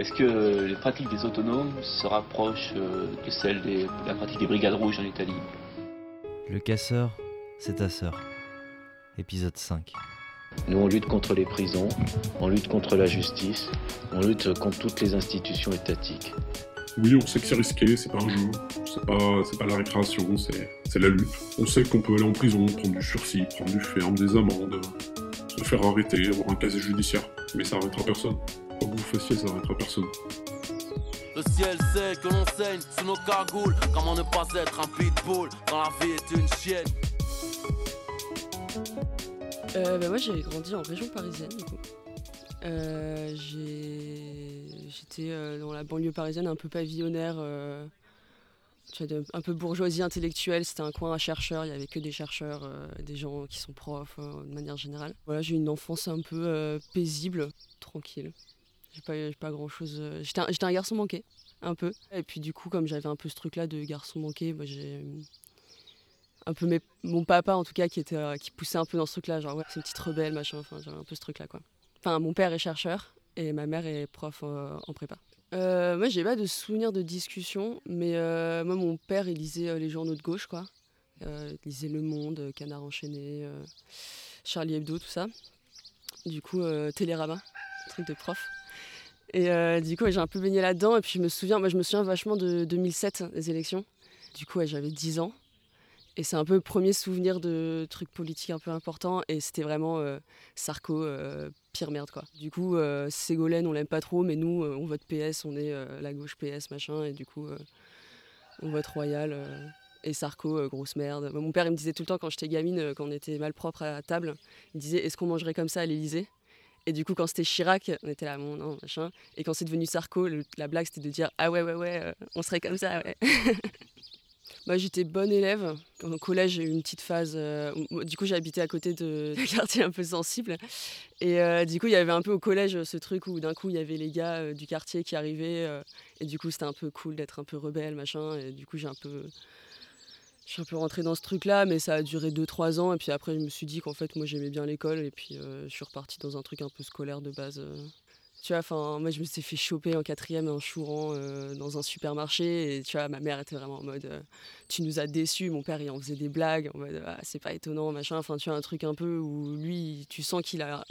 Est-ce que les pratiques des autonomes se rapprochent euh, de celles de la pratique des brigades rouges en Italie? Le casseur, c'est ta sœur. Épisode 5. Nous, on lutte contre les prisons, on lutte contre la justice, on lutte contre toutes les institutions étatiques. Oui, on sait que c'est risqué, c'est pas un jeu, c'est pas, c'est pas la récréation, c'est, c'est la lutte. On sait qu'on peut aller en prison, prendre du sursis, prendre du ferme, des amendes, se faire arrêter, avoir un casier judiciaire. Mais ça arrêtera personne. Quoi que vous fassiez, ça arrêtera personne. Le ciel sait que l'on saigne sous nos cagoules. Comment ne pas être un pitbull quand la vie est une chienne? Euh, bah, moi j'ai grandi en région parisienne du coup. Euh, j'ai- J'étais euh, dans la banlieue parisienne un peu pavillonnaire, euh, tu vois, de- un peu bourgeoisie intellectuelle. C'était un coin à chercheurs, il y avait que des chercheurs, euh, des gens qui sont profs euh, de manière générale. Voilà, j'ai eu une enfance un peu euh, paisible, tranquille. J'ai pas, pas grand chose. J'étais un, un garçon manqué, un peu. Et puis du coup, comme j'avais un peu ce truc-là de garçon manqué, j'ai un peu mes- mon papa en tout cas qui était euh, qui poussait un peu dans ce truc là genre ouais c'est une petite rebelle machin enfin j'avais un peu ce truc là quoi enfin mon père est chercheur et ma mère est prof euh, en prépa Euh, moi j'ai pas de souvenirs de discussion mais euh, moi mon père il lisait euh, les journaux de gauche quoi Euh, il lisait Le Monde euh, Canard enchaîné euh, Charlie Hebdo tout ça du coup euh, Télérama truc de prof et euh, du coup j'ai un peu baigné là-dedans et puis je me souviens moi je me souviens vachement de 2007 des élections du coup j'avais 10 ans et c'est un peu le premier souvenir de trucs politiques un peu importants. Et c'était vraiment euh, Sarko, euh, pire merde quoi. Du coup, Ségolène, on l'aime pas trop, mais nous, on vote PS, on est la gauche PS, machin. Et du coup, on vote Royal. et Sarko, grosse merde. Mon père, il me disait tout le temps quand j'étais gamine, quand on était mal propre à table, il disait Est-ce qu'on mangerait comme ça à l'Elysée et du coup, quand c'était Chirac, on était là, bon, non, machin. Et quand c'est devenu Sarko, la blague, c'était de dire Ah ouais, ouais, ouais, euh, on serait comme ça, ouais. Moi, j'étais bonne élève. Au collège, j'ai eu une petite phase. euh, du coup, j'habitais à côté de d'un quartier un peu sensible. Et euh, du coup, il y avait un peu au collège ce truc où d'un coup, il y avait les gars du quartier qui arrivaient. et du coup, c'était un peu cool d'être un peu rebelle, machin. Et du coup, j'ai un peu. Je suis un peu rentrée dans ce truc-là, mais ça a duré 2-3 ans. Et puis après, je me suis dit qu'en fait, moi, j'aimais bien l'école. Et puis, euh, je suis repartie dans un truc un peu scolaire de base. euh. Tu vois, enfin, moi, je me suis fait choper en quatrième en chourant euh, dans un supermarché. Et tu vois, ma mère était vraiment en mode Tu nous as déçus. Mon père, il en faisait des blagues en mode Ah, C'est pas étonnant, machin. Enfin, tu vois, un truc un peu où lui, tu sens qu'il a,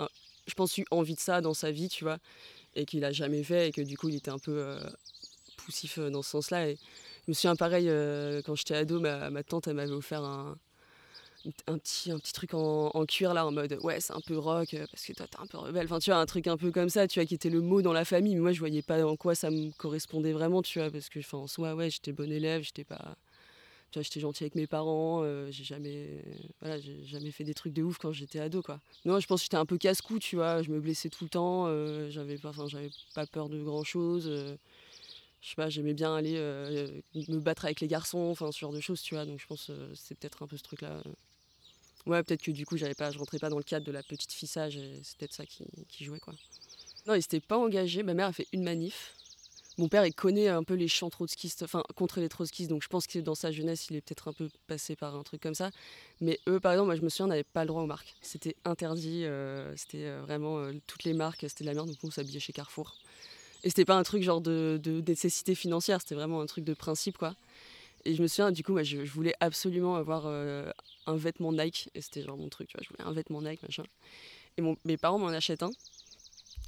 je pense, eu envie de ça dans sa vie, tu vois, et qu'il a jamais fait. Et que du coup, il était un peu poussif dans ce sens-là. Me souviens, pareil, euh, quand j'étais ado, ma, tante, elle m'avait offert un. Petit, truc en, cuir là en mode ouais c'est un peu rock euh, parce que toi t'es un peu rebelle enfin tu vois un truc un peu comme ça tu vois qui était le mot dans la famille mais moi je voyais pas en quoi ça me correspondait vraiment tu vois parce que en soi ouais j'étais bon élève j'étais pas tu j'étais gentil avec mes parents euh, j'ai jamais voilà jamais fait des trucs de ouf quand j'étais ado quoi non je pense que j'étais un peu casse-cou tu vois je me blessais tout le temps j'avais pas enfin j'avais pas peur de grand chose je sais pas j'aimais bien aller euh, me battre avec les garçons enfin ce genre de choses tu vois. Donc je pense euh, c'est peut-être un peu ce truc là ouais peut-être que du coup j'avais pas je rentrais pas dans le cadre de la petite fissage et c'est peut-être ça qui, jouait quoi. Non il s'était pas engagé. Ma mère a fait une manif. Mon père, il connaît un peu les chants trotskistes, enfin contre les trotskistes, donc je pense que dans sa jeunesse, il est peut-être un peu passé par un truc comme ça. Mais eux, par exemple, moi je me souviens, on n'avait pas le droit aux marques. C'était interdit, euh, c'était euh, vraiment euh, toutes les marques, c'était de la merde, donc on s'habillait chez Carrefour. Et c'était pas un truc genre de, nécessité financière, c'était vraiment un truc de principe, quoi. Et je me souviens, du coup, moi, je, voulais absolument avoir euh, un vêtement Nike, et c'était genre mon truc, tu vois, je voulais un vêtement Nike, machin. Et mon- mes parents m'en achètent un.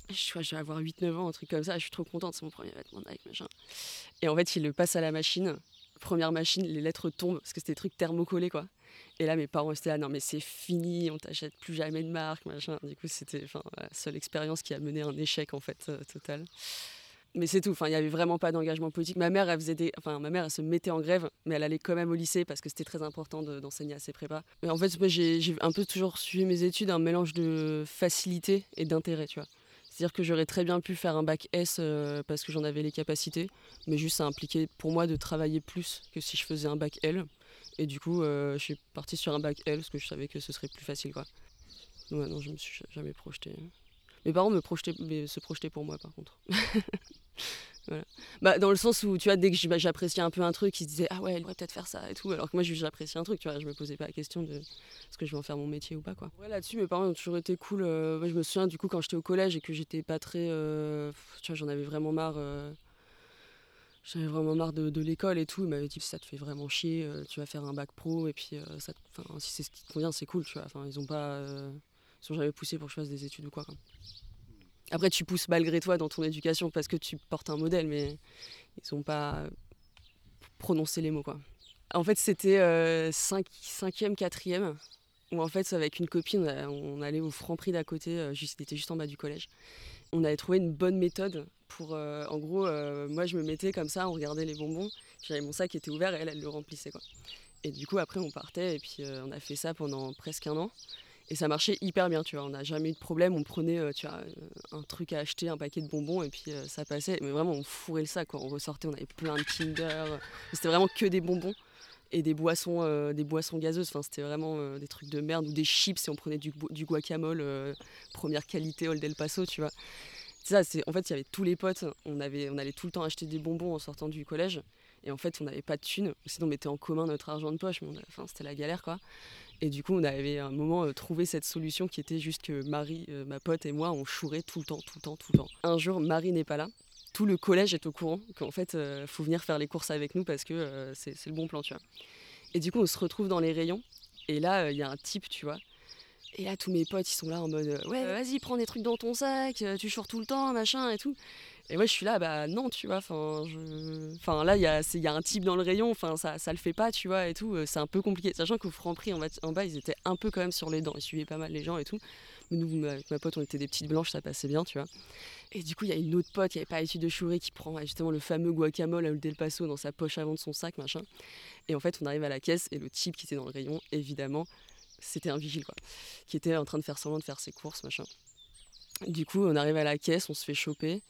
Je, je vais avoir 8-9 ans, un truc comme ça. Je suis trop contente, c'est mon premier vêtement Nike, machin. Et en fait, il le passe à la machine. Première machine, les lettres tombent parce que c'était des trucs thermocollés, quoi. Et là, mes parents étaient là, non, mais c'est fini, on t'achète plus jamais de marque, machin. Du coup, c'était la seule expérience qui a mené à un échec, en fait, euh, total. Mais c'est tout. Il y avait vraiment pas d'engagement politique. Ma mère, elle faisait enfin, ma mère, elle se mettait en grève, mais elle allait quand même au lycée parce que c'était très important de- d'enseigner à ses prépas. Mais en fait, j'ai un peu toujours suivi mes études un mélange de facilité et d'intérêt, tu vois. C'est-à-dire que j'aurais très bien pu faire un bac S euh, parce que j'en avais les capacités, mais juste ça impliquait pour moi de travailler plus que si je faisais un bac L. Et du coup, euh, je suis partie sur un bac L parce que je savais que ce serait plus facile, quoi. Non, je me suis jamais projetée. Mes parents me projetaient, mais se projetaient pour moi, par contre. Bah, dans le sens où, tu vois, dès que j'appréciais un peu un truc, ils se disaient Ah ouais, elle devrait peut-être faire ça et tout. Alors que moi, j'appréciais un truc, tu vois. Je me posais pas la question de est-ce que je vais en faire mon métier ou pas, quoi. Ouais, là-dessus, mes parents ont toujours été cool. euh, moi, je me souviens, du coup, quand j'étais au collège et que j'étais pas très. euh, j'en avais vraiment marre. euh, j'avais vraiment marre de, l'école et tout. Ils m'avaient dit ça te fait vraiment chier, tu vas faire un bac pro et puis ça, te- si c'est ce qui te convient, c'est cool, tu vois. Ils ont pas, ils ont jamais poussé pour que je fasse des études ou quoi. Après, tu pousses malgré toi dans ton éducation parce que tu portes un modèle, mais ils ont pas prononcé les mots quoi. En fait, c'était 5 cinquième, quatrième, où en fait, avec une copine, on, a- on allait au Franprix d'à côté, euh, juste, c'était juste en bas du collège. On avait trouvé une bonne méthode pour, euh, en gros, euh, moi je me mettais comme ça, on regardait les bonbons, j'avais mon sac qui était ouvert et elle, elle le remplissait quoi. Et du coup, après, on partait et puis euh, on a fait ça pendant presque un an. Et ça marchait hyper bien, tu vois. On n'a jamais eu de problème. On prenait, euh, tu vois, euh, un truc à acheter, un paquet de bonbons, et puis euh, ça passait. Mais vraiment, on fourrait le sac. Quand on ressortait, on avait plein de Kinder. C'était vraiment que des bonbons et des boissons, des boissons gazeuses. Enfin, c'était vraiment des trucs de merde ou des chips. Et on prenait du, du guacamole, première qualité, Old El Paso, tu vois. Ça, c'est en fait, il y avait tous les potes. On, avait, on allait tout le temps acheter des bonbons en sortant du collège. Et en fait, on n'avait pas de thunes. Sinon, on mettait en commun notre argent de poche. Mais enfin, c'était la galère, quoi. Et du coup, on avait à un moment euh, trouvé cette solution qui était juste que Marie, euh, ma pote et moi, on chourait tout le temps, tout le temps, tout le temps. Un jour, Marie n'est pas là. Tout le collège est au courant qu'en fait, euh, faut venir faire les courses avec nous parce que c'est le bon plan, tu vois. Et du coup, on se retrouve dans les rayons. Et là, il y a un type, tu vois. Et là, tous mes potes, ils sont là en mode Ouais, vas-y, prends des trucs dans ton sac, tu choures tout le temps, machin et tout. Et moi, je suis là, bah non, tu vois. Enfin, enfin là, il y a, y a un type dans le rayon, enfin, ça, ça le fait pas, tu vois, et tout. euh, C'est un peu compliqué. Sachant qu'au Franprix, en bas, en bas, ils étaient un peu quand même sur les dents. Ils suivaient pas mal les gens et tout. Mais nous, avec ma pote, on était des petites blanches, ça passait bien, tu vois. Et du coup, il y a une autre pote qui avait pas l'habitude de chourer qui prend justement le fameux guacamole à l'huile del paso dans sa poche avant de son sac, machin. Et en fait, on arrive à la caisse et le type qui était dans le rayon, évidemment, c'était un vigile, quoi, qui était en train de faire semblant de faire ses courses, machin. Du coup, on arrive à la caisse, on se fait choper.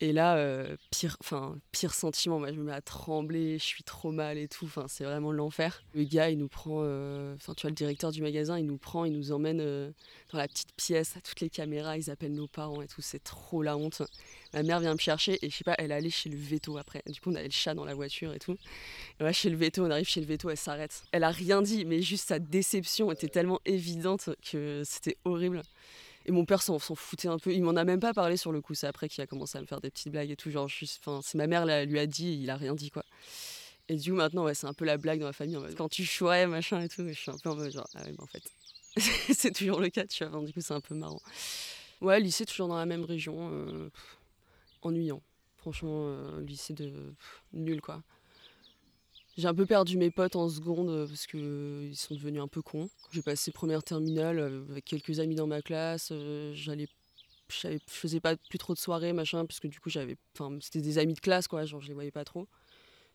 Et là, euh, pire, enfin, pire sentiment, moi je me mets à trembler, je suis trop mal et tout, enfin, c'est vraiment l'enfer. Le gars, il nous prend, euh, enfin, tu vois, le directeur du magasin, il nous prend, il nous emmène euh, dans la petite pièce, à toutes les caméras, ils appellent nos parents et tout, c'est trop la honte. Ma mère vient me chercher et je sais pas, elle allée chez le veto après. Du coup, on avait le chat dans la voiture et tout. Et ouais, chez le veto, on arrive chez le veto, elle s'arrête. Elle a rien dit, mais juste sa déception était tellement évidente que c'était horrible. Et mon père s'en foutait un peu. Il m'en a même pas parlé sur le coup. C'est après qu'il a commencé à me faire des petites blagues et tout. Genre, c'est ma mère là, lui a dit il a rien dit quoi. Et du coup, maintenant, ouais, c'est un peu la blague dans la famille. quand tu chourais, machin et tout, je suis un peu en mode genre, ah ouais, mais en fait, c'est toujours le cas, tu vois. Du coup, c'est un peu marrant. Ouais, lycée, toujours dans la même région. euh, ennuyant. Franchement, euh, lycée de nul quoi. J'ai un peu perdu mes potes en seconde euh, parce qu'ils sont devenus un peu cons. J'ai passé première terminale euh, avec quelques amis dans ma classe. euh, J'allais, je faisais pas plus trop de soirées, machin, parce que du coup j'avais, enfin c'était des amis de classe quoi, genre je les voyais pas trop.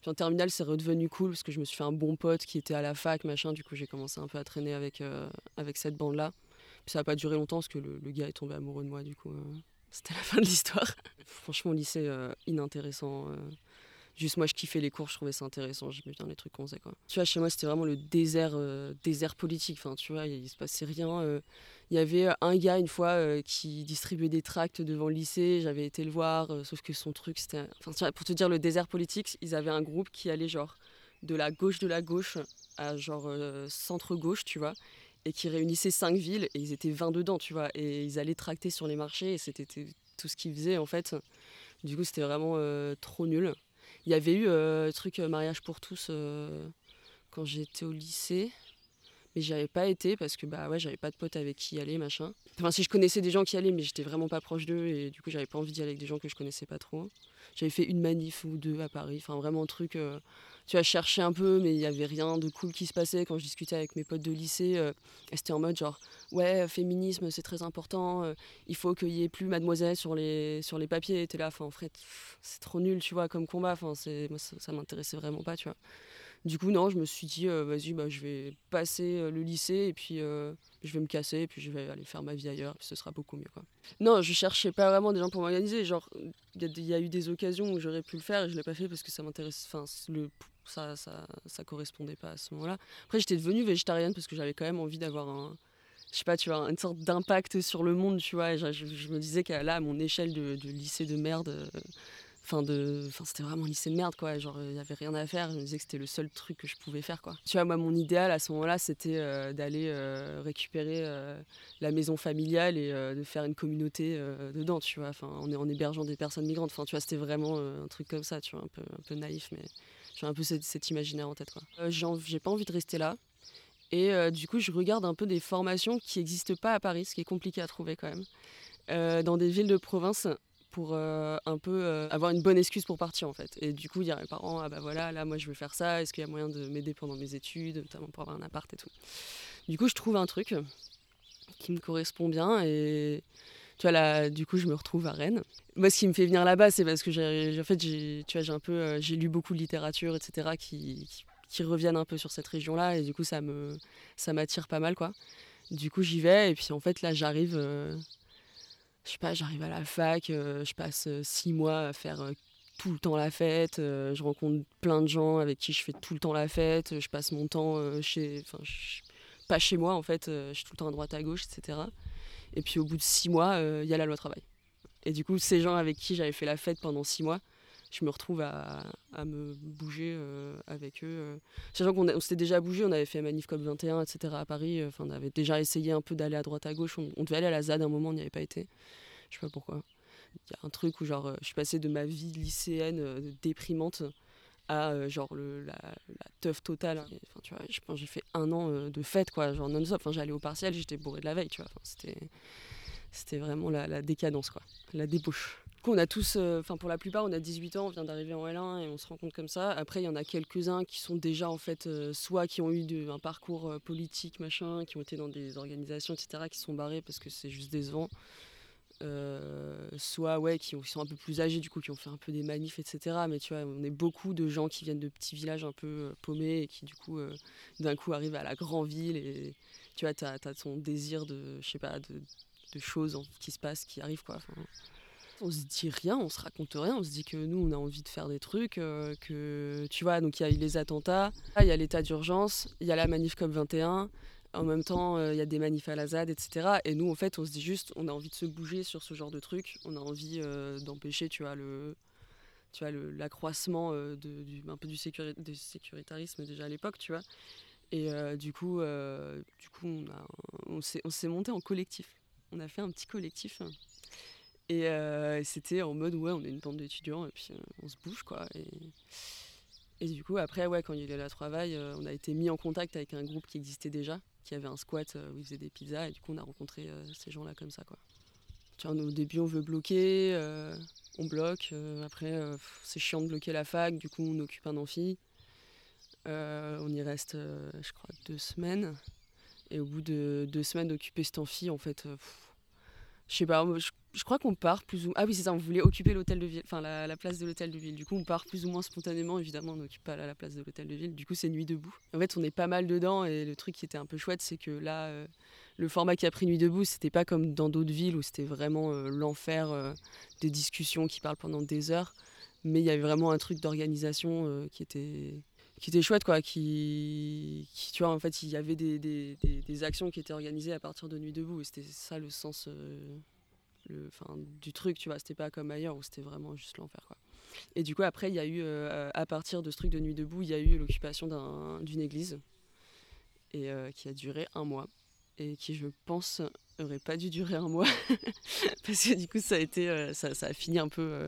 Puis en terminale c'est redevenu cool parce que je me suis fait un bon pote qui était à la fac, machin. Du coup j'ai commencé un peu à traîner avec euh, avec cette bande là. Puis ça a pas duré longtemps parce que le, gars est tombé amoureux de moi. Du coup euh, c'était la fin de l'histoire. Franchement lycée euh, inintéressant. Euh, Juste moi, je kiffais les cours, je trouvais ça intéressant, j'aimais bien les trucs qu'on faisait. Quoi. Tu vois, chez moi, c'était vraiment le désert, euh, désert politique. Enfin, tu vois, il, se passait rien. euh. Il y avait un gars, une fois, euh, qui distribuait des tracts devant le lycée. J'avais été le voir, euh, sauf que son truc, c'était... Enfin, tu vois, pour te dire, le désert politique, ils avaient un groupe qui allait genre de la gauche de la gauche à genre euh, centre-gauche, tu vois, et qui réunissait cinq villes, et ils étaient 20 dedans, tu vois, et ils allaient tracter sur les marchés, et c'était tout ce qu'ils faisaient, en fait. Du coup, c'était vraiment euh, trop nul. Il y avait eu euh, le truc euh, mariage pour tous euh, quand j'étais au lycée, mais j'y avais pas été parce que bah ouais, j'avais pas de potes avec qui aller, machin. Enfin, si je connaissais des gens qui allaient, mais j'étais vraiment pas proche d'eux et du coup, j'avais pas envie d'y aller avec des gens que je connaissais pas trop. J'avais fait une manif ou deux à Paris, enfin vraiment un truc. euh, tu as cherché un peu, mais il y avait rien de cool qui se passait quand je discutais avec mes potes de lycée. euh, étaient en mode genre ouais, féminisme c'est très important, euh, il faut qu'il y ait plus mademoiselle sur les, sur les papiers. T'es là, enfin, en fait, c'est trop nul, tu vois, comme combat. Moi, ça, ça m'intéressait vraiment pas, tu vois. Du coup, non, je me suis dit, euh, vas-y, bah, je vais passer euh, le lycée et puis je vais me casser et puis je vais aller faire ma vie ailleurs, ce sera beaucoup mieux, quoi. Non, je cherchais pas vraiment des gens pour m'organiser. Genre, il y, a eu des occasions où j'aurais pu le faire et je l'ai pas fait parce que ça m'intéresse. Enfin, ça, ça, ça correspondait pas à ce moment-là. Après, j'étais devenue végétarienne parce que j'avais quand même envie d'avoir un je sais pas, tu vois, une sorte d'impact sur le monde, tu vois. Je, je- me disais que là, à mon échelle de, lycée de merde, euh, Enfin, c'était vraiment un lycée de merde, quoi. Genre, il n'y avait rien à faire. Je me disais que c'était le seul truc que je pouvais faire, quoi. Tu vois, moi, mon idéal à ce moment-là, c'était euh, d'aller euh, récupérer la maison familiale et de faire une communauté dedans, tu vois. Enfin, en, en, hébergeant des personnes migrantes. Enfin, tu vois, c'était vraiment un truc comme ça, tu vois, un peu, un peu naïf, mais j'ai un peu cet, imaginaire en tête, quoi. j'ai pas envie de rester là. Et du coup, je regarde un peu des formations qui n'existent pas à Paris, ce qui est compliqué à trouver quand même. dans des villes de province pour euh, un peu euh, avoir une bonne excuse pour partir en fait. Et du coup, dire à mes parents, ah bah voilà, là moi je veux faire ça, est-ce qu'il y a moyen de m'aider pendant mes études, notamment pour avoir un appart et tout? Du coup, je trouve un truc qui me correspond bien et tu vois là, du coup, je me retrouve à Rennes. Moi, ce qui me fait venir là-bas, c'est parce que j'ai, en fait, j'ai, tu vois, j'ai un peu, euh, j'ai lu beaucoup de littérature, etc., qui, qui, reviennent un peu sur cette région-là et du coup, ça me, ça m'attire pas mal quoi. Du coup, j'y vais et puis en fait, là, j'arrive je sais pas, j'arrive à la fac, euh, je passe euh, six mois à faire euh, tout le temps la fête, je rencontre plein de gens avec qui je fais tout le temps la fête, je passe mon temps chez, enfin, pas chez moi en fait, je suis tout le temps à droite à gauche, etc. Et puis au bout de six mois, il y a la loi travail. Et du coup, ces gens avec qui j'avais fait la fête pendant six mois, je me retrouve à, me bouger avec eux. Sachant qu'on on s'était déjà bougé, on avait fait Manif COP 21, etc. à Paris. Enfin, on avait déjà essayé un peu d'aller à droite à gauche. On, devait aller à la ZAD à un moment, on n'y avait pas été. Je sais pas pourquoi. Il y a un truc où genre, euh, je suis passée de ma vie lycéenne euh, déprimante à euh, genre la, la teuf totale. Enfin, tu vois, je pense j'ai fait un an de fête, quoi, genre non-stop. Enfin, j'allais au partiel, j'étais bourré de la veille, tu vois. C'était, c'était vraiment la, décadence, quoi, la débauche. Du coup, on a tous, enfin pour la plupart, on a 18 ans, on vient d'arriver en L1 et on se rend compte comme ça. Après, il y en a quelques-uns qui sont déjà en fait, soit qui ont eu un parcours politique, machin, qui ont été dans des organisations, etc., qui sont barrés parce que c'est juste décevant. Euh, soit ouais, qui, sont un peu plus âgés, du coup, qui ont fait un peu des manifs, etc. Mais tu vois, on est beaucoup de gens qui viennent de petits villages un peu euh, paumés et qui, du coup, euh, d'un coup, arrivent à la grande ville et tu vois, tu as, ton désir de, je sais pas, de, choses qui se passent, qui arrivent, quoi. Enfin, on se dit rien, on se raconte rien, on se dit que nous, on a envie de faire des trucs, que, tu vois, donc il y a eu les attentats, il y a l'état d'urgence, il y a la manif COP21, en même temps, il euh, y a des manifs à la ZAD, etc. Et nous, en fait, on se dit juste, on a envie de se bouger sur ce genre de truc. On a envie euh, d'empêcher, tu vois, le, tu vois, l'accroissement euh, du, peu du, sécuritarisme déjà à l'époque, tu vois. Et du coup, du coup, on, on s'est monté en collectif. On a fait un petit collectif. Et c'était en mode, ouais, on est une bande d'étudiants et puis on se bouge, quoi. Et du coup, après, ouais, quand il a eu la travail, on a été mis en contact avec un groupe qui existait déjà, qui avait un squat euh, où ils faisaient des pizzas et du coup on a rencontré euh, ces gens là comme ça quoi. Au début on veut bloquer, euh, on bloque, après c'est chiant de bloquer la fac, du coup on occupe un amphi. on y reste je crois deux semaines et au bout de deux semaines d'occuper cet amphi en fait je sais pas, je, crois qu'on part plus ou Ah oui, c'est ça, on voulait occuper l'hôtel de ville, enfin la, place de l'hôtel de ville. Du coup, on part plus ou moins spontanément, évidemment, on n'occupe pas la, place de l'hôtel de ville. Du coup, c'est Nuit debout. En fait, on est pas mal dedans et le truc qui était un peu chouette, c'est que là, euh, le format qui a pris Nuit debout, c'était pas comme dans d'autres villes où c'était vraiment euh, l'enfer euh, des discussions qui parlent pendant des heures. Mais il y avait vraiment un truc d'organisation qui était qui était chouette quoi qui, tu vois en fait il y avait des, des, actions qui étaient organisées à partir de Nuit debout et c'était ça le sens le, du truc tu vois c'était pas comme ailleurs où c'était vraiment juste l'enfer quoi et du coup après il y a eu euh, à partir de ce truc de Nuit debout il y a eu l'occupation d'une église et euh, qui a duré un mois et qui je pense aurait pas dû durer un mois parce que du coup ça a été ça, ça, a fini un peu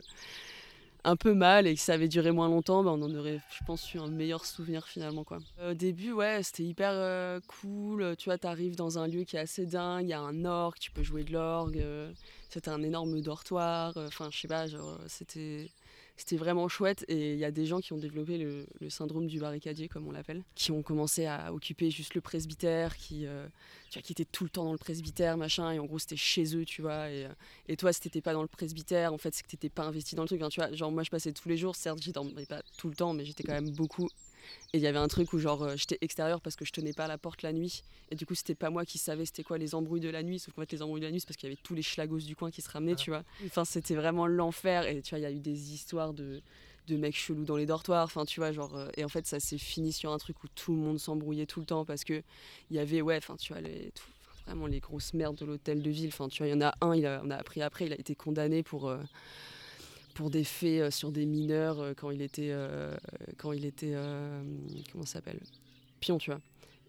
un peu mal et que ça avait duré moins longtemps, bah, on en aurait, je pense, eu un meilleur souvenir finalement. Quoi. Au début, ouais, c'était hyper euh, cool. Tu vois, t'arrives dans un lieu qui est assez dingue, il y a un orgue, tu peux jouer de l'orgue. C'était un énorme dortoir. Euh, enfin, je sais pas, genre, c'était c'était vraiment chouette. Et il y a des gens qui ont développé le, syndrome du barricadier comme on l'appelle qui ont commencé à occuper juste le presbytère qui euh, tu étaient tout le temps dans le presbytère machin. Et en gros c'était chez eux tu vois. Et, euh, et toi si t'étais pas dans le presbytère en fait c'est que t'étais pas investi dans le truc hein, tu vois. Genre moi je passais tous les jours. Certes j'y dormais pas tout le temps mais j'étais quand même beaucoup et il y avait un truc où genre euh, j'étais extérieur parce que je tenais pas à la porte la nuit. Et du coup c'était pas moi qui savais c'était quoi les embrouilles de la nuit. Sauf qu'en fait les embrouilles de la nuit c'est parce qu'il y avait tous les schlagos du coin qui se ramenaient, tu vois. Enfin c'était vraiment l'enfer. Et tu vois il y a eu des histoires de, de mecs chelous dans les dortoirs. Enfin tu vois genre... Euh, et en fait ça s'est fini sur un truc où tout le monde s'embrouillait tout le temps parce que il y avait ouais enfin tu vois les... vraiment les grosses merdes de l'hôtel de ville. Enfin tu vois il y en a un, il a, on a appris après, il a été condamné pour... Euh, pour des faits euh, sur des mineurs euh, quand il était, euh, quand il était, comment ça s'appelle, pion, tu vois.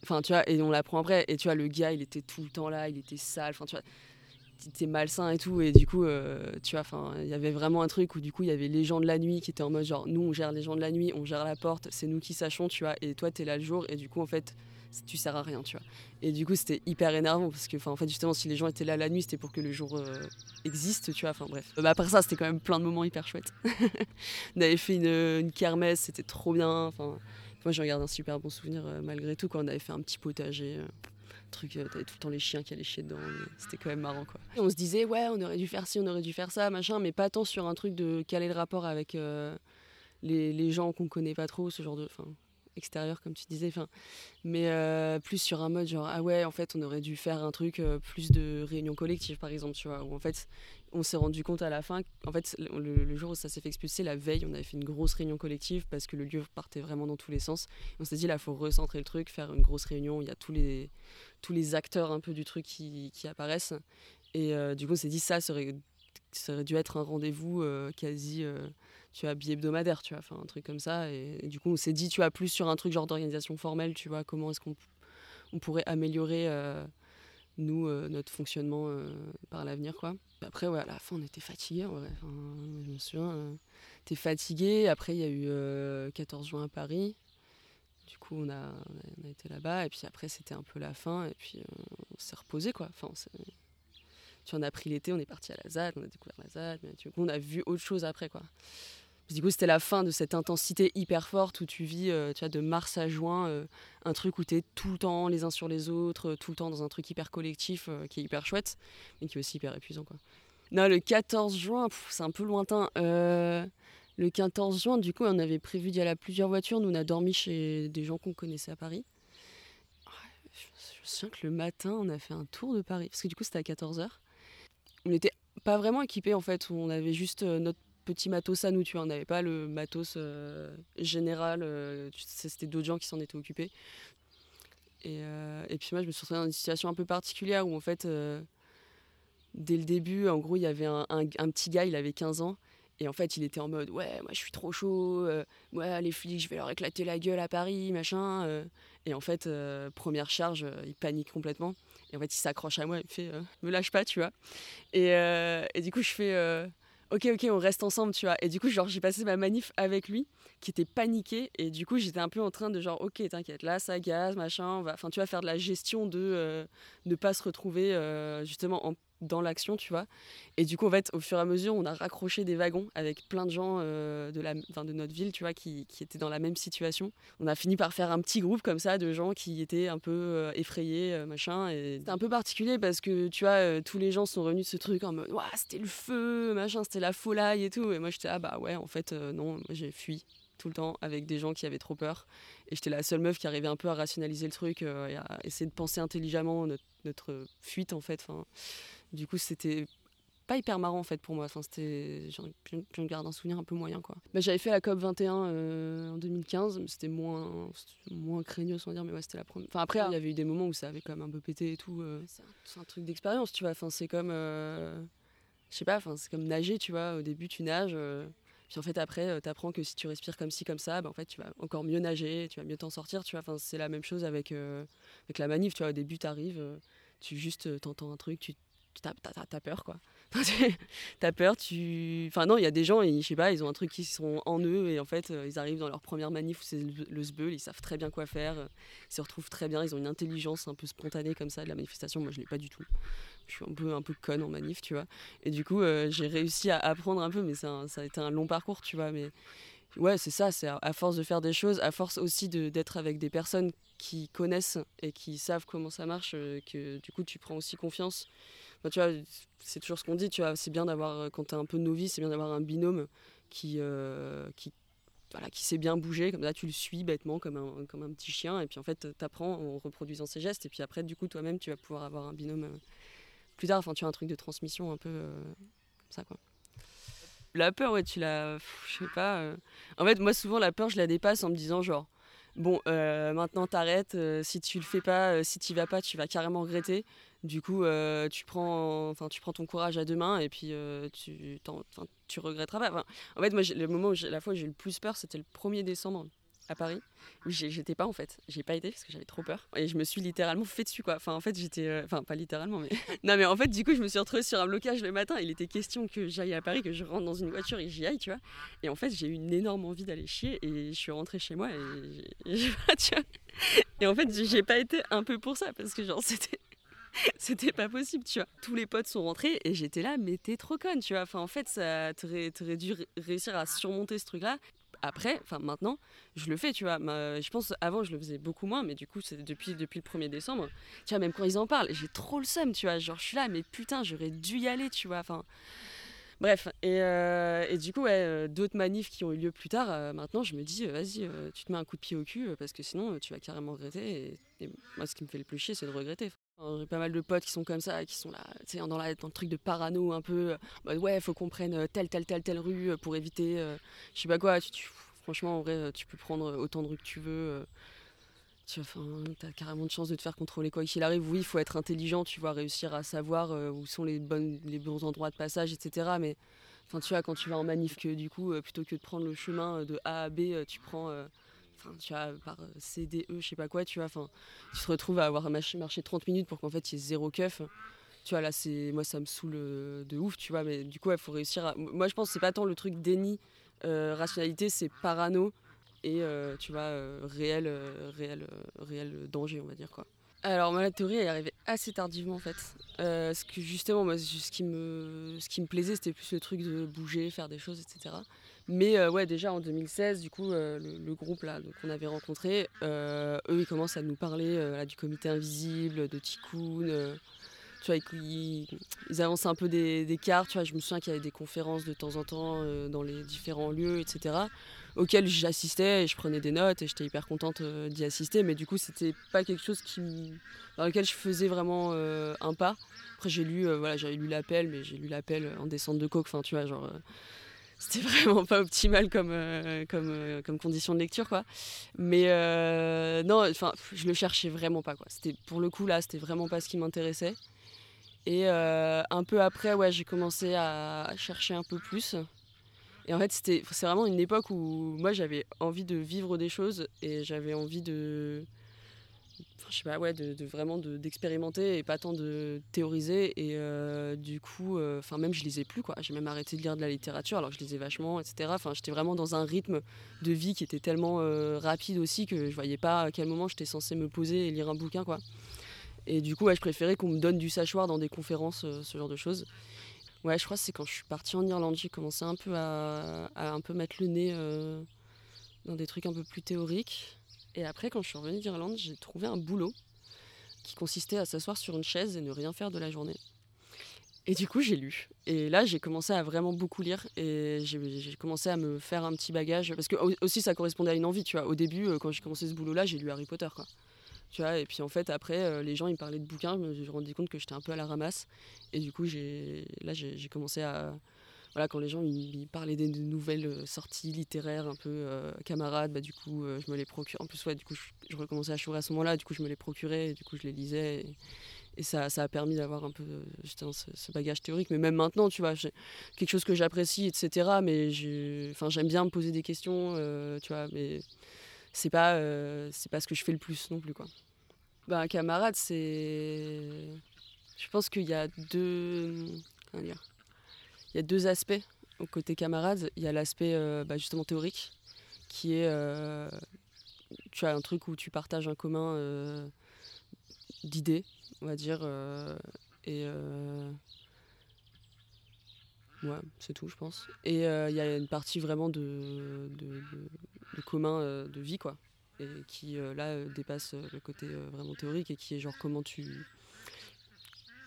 Enfin, tu vois, et on l'apprend après. Et tu vois, le gars, il était tout le temps là, il était sale. Enfin, tu vois, il était malsain et tout. Et du coup, tu vois, enfin, il y avait vraiment un truc où du coup, il y avait les gens de la nuit qui étaient en mode genre, nous, on gère les gens de la nuit, on gère la porte, c'est nous qui sachons, tu vois. Et toi, t'es là le jour. Et du coup, en fait, tu sers à rien, tu vois. Et du coup, c'était hyper énervant parce que, en justement, si les gens étaient là la nuit, c'était pour que le jour euh, existe, tu vois. Enfin, bref. Bah, après ça, c'était quand même plein de moments hyper chouettes. on avait fait une, une kermesse, c'était trop bien. Enfin, moi, j'en garde un super bon souvenir euh, malgré tout. Quand on avait fait un petit potager, euh, truc, euh, t'avais tout le temps les chiens qui allaient chier dedans. C'était quand même marrant, quoi. Et on se disait, ouais, on aurait dû faire ci, on aurait dû faire ça, machin, mais pas tant sur un truc de est le rapport avec euh, les, les gens qu'on connaît pas trop, ce genre de. Enfin, extérieur comme tu disais enfin mais euh, plus sur un mode genre ah ouais en fait on aurait dû faire un truc euh, plus de réunion collective par exemple tu vois où en fait on s'est rendu compte à la fin en fait le, jour où ça s'est fait expulser la veille on avait fait une grosse réunion collective parce que le lieu partait vraiment dans tous les sens. On s'est dit là faut recentrer le truc faire une grosse réunion il y a tous les tous les acteurs un peu du truc qui, qui apparaissent. Et euh, du coup on s'est dit ça serait ça aurait dû être un rendez-vous quasi tu vois bi-hebdomadaire tu vois enfin un truc comme ça et, du coup on s'est dit tu vois plus sur un truc genre d'organisation formelle tu vois comment est-ce qu'on on pourrait améliorer euh, nous euh, notre fonctionnement euh, par l'avenir quoi. Après ouais à la fin on était fatigués en vrai Enfin, je me souviens euh, t'es fatigué après il y a eu euh, 14 juin à Paris. Du coup on a, on a, été là-bas et puis après c'était un peu la fin et puis on s'est reposé quoi. Enfin on s'est- tu en as pris l'été, on est parti à la ZAD, on a découvert la ZAD, mais coup on a vu autre chose après quoi. Du coup c'était la fin de cette intensité hyper forte où tu vis euh, tu vois, de mars à juin euh, un truc où tu es tout le temps les uns sur les autres, euh, tout le temps dans un truc hyper collectif qui est hyper chouette, mais qui est aussi hyper épuisant quoi. Non le 14 juin, c'est un peu lointain. Le 14 juin, du coup on avait prévu d'y aller à plusieurs voitures, nous on a dormi chez des gens qu'on connaissait à Paris. Je me souviens que le matin on a fait un tour de Paris, parce que du coup c'était à 14h on n'était pas vraiment équipés en fait. On avait juste notre petit matos à nous, tu vois. On n'avait pas le matos euh, général. euh, C'était d'autres gens qui s'en étaient occupés. Et, euh, et puis moi, je me suis retrouvée dans une situation un peu particulière où en fait, dès le début, en gros, il y avait un, petit gars, il avait 15 ans. Et en fait, il était en mode Ouais, moi je suis trop chaud, ouais, les flics, je vais leur éclater la gueule à Paris, machin. Et en fait, première charge, il panique complètement. Et en fait, il s'accroche à moi, il me fait Me lâche pas, tu vois. Et, et du coup, je fais Ok, ok, on reste ensemble, tu vois. Et du coup, genre, j'ai passé ma manif avec lui, qui était paniqué. Et du coup, j'étais un peu en train de genre Ok, t'inquiète, là, ça gaz, machin. Enfin, tu vas faire de la gestion de euh, ne pas se retrouver euh, justement en- dans l'action, tu vois. Et du coup, en fait, au fur et à mesure, on a raccroché des wagons avec plein de gens euh, de, la, de notre ville, tu vois, qui, qui étaient dans la même situation. On a fini par faire un petit groupe comme ça de gens qui étaient un peu euh, effrayés, euh, machin. C'était un peu particulier parce que, tu vois, tous les gens sont revenus de ce truc en mode, Ouah, c'était le feu, machin, c'était la folie et tout. Et moi, j'étais, ah bah ouais, en fait, non, j'ai fui tout le temps avec des gens qui avaient trop peur. Et j'étais la seule meuf qui arrivait un peu à rationaliser le truc euh, et à essayer de penser intelligemment notre, notre fuite, en fait. Enfin, du coup, c'était pas hyper marrant en fait pour moi. Enfin, c'était, j'en garde un souvenir un peu moyen quoi. Bah, j'avais fait la COP 21 euh, en 2015, mais c'était moins, moins craignos sans dire, mais ouais, c'était la première. Enfin après, il y avait eu des moments où ça avait quand même un peu pété et tout. euh. C'est un, truc d'expérience, tu vois. Enfin, c'est comme, euh, je sais pas, enfin c'est comme nager, tu vois. Au début, tu nages. Puis en fait, après, euh, t'apprends que si tu respires comme ci, comme ça, bah, en fait, tu vas encore mieux nager, tu vas mieux t'en sortir, tu vois. Enfin, c'est la même chose avec, euh, la manif, tu vois. Au début, t'arrives, euh, tu juste t'entends un truc, tu t'as peur, quoi. t'as peur, tu... Enfin non, il y a des gens, ils, je sais pas, ils ont un truc qui sont en eux et en fait, euh, ils arrivent dans leur première manif où c'est le, sbeul, ils savent très bien quoi faire, euh, ils se retrouvent très bien, ils ont une intelligence un peu spontanée comme ça de la manifestation. Moi, je l'ai pas du tout. Je suis un peu, un peu conne en manif, tu vois. Et du coup, euh, j'ai réussi à apprendre un peu, mais ça a été un long parcours, tu vois. Mais ouais, c'est ça, c'est à, force de faire des choses, à force aussi d'être avec des personnes qui connaissent et qui savent comment ça marche, que du coup, tu prends aussi confiance. Tu vois, c'est toujours ce qu'on dit, tu vois, c'est bien d'avoir, euh, quand t'es un peu novice, c'est bien d'avoir un binôme qui, euh, qui, voilà, qui sait bien bouger, comme ça tu le suis bêtement comme un, comme un petit chien, et puis en fait t'apprends en reproduisant ses gestes, et puis après du coup toi-même tu vas pouvoir avoir un binôme euh, plus tard, enfin tu as un truc de transmission un peu comme ça quoi. La peur, ouais, tu la. Je sais pas. En fait, moi souvent la peur je la dépasse en me disant genre. bon, maintenant t'arrêtes, si tu le fais pas, si tu vas pas, tu vas carrément regretter. Du coup, euh, tu, prends, enfin, tu prends ton courage à deux mains et puis euh, tu, tu regretteras pas. Enfin, en fait, moi, le moment où la fois où j'ai le plus peur, c'était le 1er décembre à Paris. J'ai- j'étais pas en fait. J'ai pas été parce que j'avais trop peur. Et je me suis littéralement fait dessus quoi. Enfin, en fait, j'étais. euh, Enfin, pas littéralement, mais. non, mais en fait, du coup, je me suis retrouvée sur un blocage le matin. Il était question que j'aille à Paris, que je rentre dans une voiture et j'y aille, tu vois. Et en fait, j'ai eu une énorme envie d'aller chier et je suis rentrée chez moi et. et. Et en fait, j'ai pas été un peu pour ça parce que, genre, c'était. C'était pas possible, tu vois. Tous les potes sont rentrés et j'étais là, mais t'es trop conne, tu vois. Enfin, en fait, ça t'aurais dû ré- réussir à surmonter ce truc-là. Après, enfin maintenant, je le fais, tu vois. Je pense avant, je le faisais beaucoup moins, mais du coup, c'est depuis, depuis le 1er décembre. Tu vois, même quand ils en parlent, j'ai trop le seum, tu vois. Genre, je suis là, mais putain, j'aurais dû y aller, tu vois. Enfin, bref. Et, euh, du coup, ouais, euh, d'autres manifs qui ont eu lieu plus tard, euh, maintenant, je me dis, vas-y, tu te mets un coup de pied au cul, parce que sinon, tu vas carrément regretter. Et, et moi, ce qui me fait le plus chier, c'est de regretter. J'ai pas mal de potes qui sont comme ça, qui sont là, tu sais, dans, dans le truc de parano un peu. mode, ouais, faut qu'on prenne euh, telle, telle, telle, telle rue euh, pour éviter. euh, je sais pas quoi. Tu, franchement, en vrai, tu peux prendre autant de rues que tu veux. tu as carrément de chance de te faire contrôler quoi qu'il arrive. Oui, il faut être intelligent, tu vois, réussir à savoir où sont les, bonnes, les bons endroits de passage, etc. Mais tu vois, quand tu vas en manif, que du coup, plutôt que de prendre le chemin de A à B, tu prends. Tu vois, par euh, C, D, E, je sais pas quoi, tu vois. Enfin, tu te retrouves à avoir marché, marché 30 minutes pour qu'en fait il y ait zéro keuf. Tu vois, là, c'est moi, ça me saoule euh, de ouf, tu vois. Mais du coup, il faut réussir à. Moi, je pense que c'est pas tant le truc déni, euh, rationalité, c'est parano et, tu vois, réel, réel, réel danger, on va dire, quoi. Alors, moi, la théorie, elle est arrivée assez tardivement, en fait. Parce que justement, moi, ce qui me, ce qui me plaisait, c'était plus le truc de bouger, faire des choses, etc. Mais euh, ouais, déjà en 2016, du coup, euh, le, groupe là qu'on avait rencontré, euh, eux, ils commencent à nous parler du comité invisible, de Tikkun. tu vois, ils, ils avancent un peu des, des cartes. Tu vois, je me souviens qu'il y avait des conférences de temps en temps dans les différents lieux, etc. auxquelles j'assistais et je prenais des notes et j'étais hyper contente d'y assister. Mais du coup, c'était pas quelque chose dans lequel je faisais vraiment un pas. Après, j'ai lu, voilà, j'avais lu l'appel, mais j'ai lu l'appel en descente de coke. Enfin, tu vois, genre. C'était vraiment pas optimal comme, euh, comme, euh, condition de lecture quoi. Mais euh, non enfin je le cherchais vraiment pas quoi. C'était pour le coup là c'était vraiment pas ce qui m'intéressait. Et euh, un peu après ouais j'ai commencé à chercher un peu plus. Et en fait c'était c'est vraiment une époque où moi j'avais envie de vivre des choses et j'avais envie de enfin, je sais pas ouais de, vraiment de- d'expérimenter et pas tant de théoriser. Et euh, du coup euh, enfin même je lisais plus quoi. J'ai même arrêté de lire de la littérature alors que je lisais vachement etc enfin j'étais vraiment dans un rythme de vie qui était tellement euh, rapide aussi que je voyais pas à quel moment j'étais censée me poser et lire un bouquin quoi. Et du coup ouais, je préférais qu'on me donne du sachoir dans des conférences ce genre de choses. Ouais je crois que c'est quand je suis partie en Irlande j'ai commencé un peu à, à un peu mettre le nez dans des trucs un peu plus théoriques et après, quand je suis revenue d'Irlande, j'ai trouvé un boulot qui consistait à s'asseoir sur une chaise et ne rien faire de la journée. Et du coup, j'ai lu. Et là, j'ai commencé à vraiment beaucoup lire. Et j'ai commencé à me faire un petit bagage. Parce que au- aussi, ça correspondait à une envie, tu vois. Au début, euh, quand j'ai commencé ce boulot-là, j'ai lu Harry Potter. Tu vois, et puis en fait, après, euh, les gens, ils me parlaient de bouquins. Je me suis rendu compte que j'étais un peu à la ramasse. Et du coup, là, j'ai commencé à... Voilà, quand les gens ils, ils parlaient des nouvelles euh, sorties littéraires un peu euh, camarades, bah, du coup, euh, je me les procurais. En plus, ouais, du coup, je, recommençais à chourer à ce moment-là. Du coup, je me les procurais. Et du coup, je les lisais. Et, ça, ça a permis d'avoir un peu euh, ce, ce bagage théorique. Mais même maintenant, tu vois, quelque chose que j'apprécie, etc. Mais j'aime bien me poser des questions, tu vois. Mais c'est pas, c'est pas ce que je fais le plus non plus, quoi. Un camarade, c'est. Je pense qu'il y a deux. Comment dire Il y a deux aspects au côté camarade. Il y a l'aspect euh, bah, justement théorique, qui est. euh, tu as un truc où tu partages un commun euh, d'idées, on va dire. et. Ouais, c'est tout, je pense. Et il y a une partie vraiment de, de, commun de vie, quoi. Et qui, là, dépasse le côté vraiment théorique et qui est genre comment tu.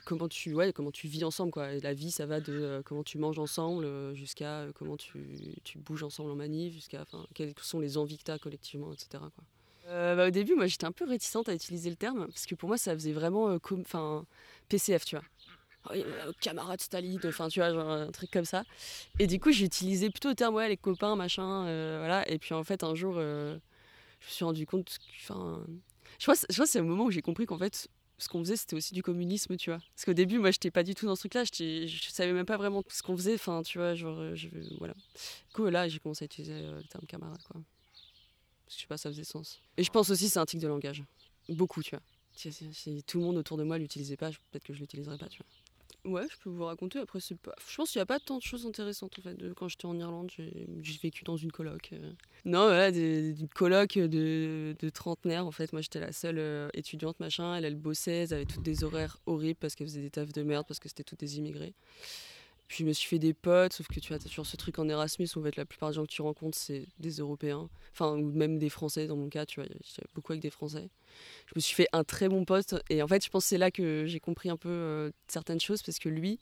Comment tu, ouais, comment tu vis ensemble, quoi. La vie, ça va de euh, comment tu manges ensemble euh, jusqu'à euh, comment tu, tu bouges ensemble en manif, jusqu'à quelles sont les envies que tu as collectivement, etc. Quoi. Bah, au début, moi, j'étais un peu réticente à utiliser le terme parce que pour moi, ça faisait vraiment enfin, PCF, tu vois. Euh, camarade Staline, enfin tu vois, un truc comme ça. Et du coup, j'ai utilisé plutôt le terme, ouais, les copains, machin, voilà. Et puis en fait, un jour, je me suis rendu compte enfin, je crois, je crois que c'est le moment où j'ai compris qu'en fait, ce qu'on faisait, c'était aussi du communisme, tu vois. Parce qu'au début, moi, j'étais pas du tout dans ce truc-là. Je savais même pas vraiment ce qu'on faisait. Enfin, tu vois, genre, je, voilà. Du coup, là, j'ai commencé à utiliser euh, le terme camarade, quoi. Parce que je sais pas, ça faisait sens. Et je pense aussi, c'est un tic de langage. Beaucoup, tu vois. Si, tout le monde autour de moi l'utilisait pas, peut-être que je l'utiliserais pas, tu vois. Ouais, je peux vous raconter. Après, c'est pas. Je pense qu'il n'y a pas tant de choses intéressantes en fait. Quand j'étais en Irlande, j'ai vécu dans une coloc. Euh. Non, voilà, des, coloc de, de trentenaires en fait. Moi, j'étais la seule euh, étudiante, machin. Elle, elle bossait, elle avait toutes des horaires horribles parce qu'elle faisait des tafs de merde, parce que c'était toutes des immigrés. Puis je me suis fait des potes, sauf que tu as toujours ce truc en Erasmus où en fait, la plupart des gens que tu rencontres, c'est des Européens. Enfin, ou même des Français dans mon cas, tu vois. J'étais beaucoup avec des Français je me suis fait un très bon poste. Et en fait, je pense que c'est là que j'ai compris un peu euh, certaines choses parce que lui,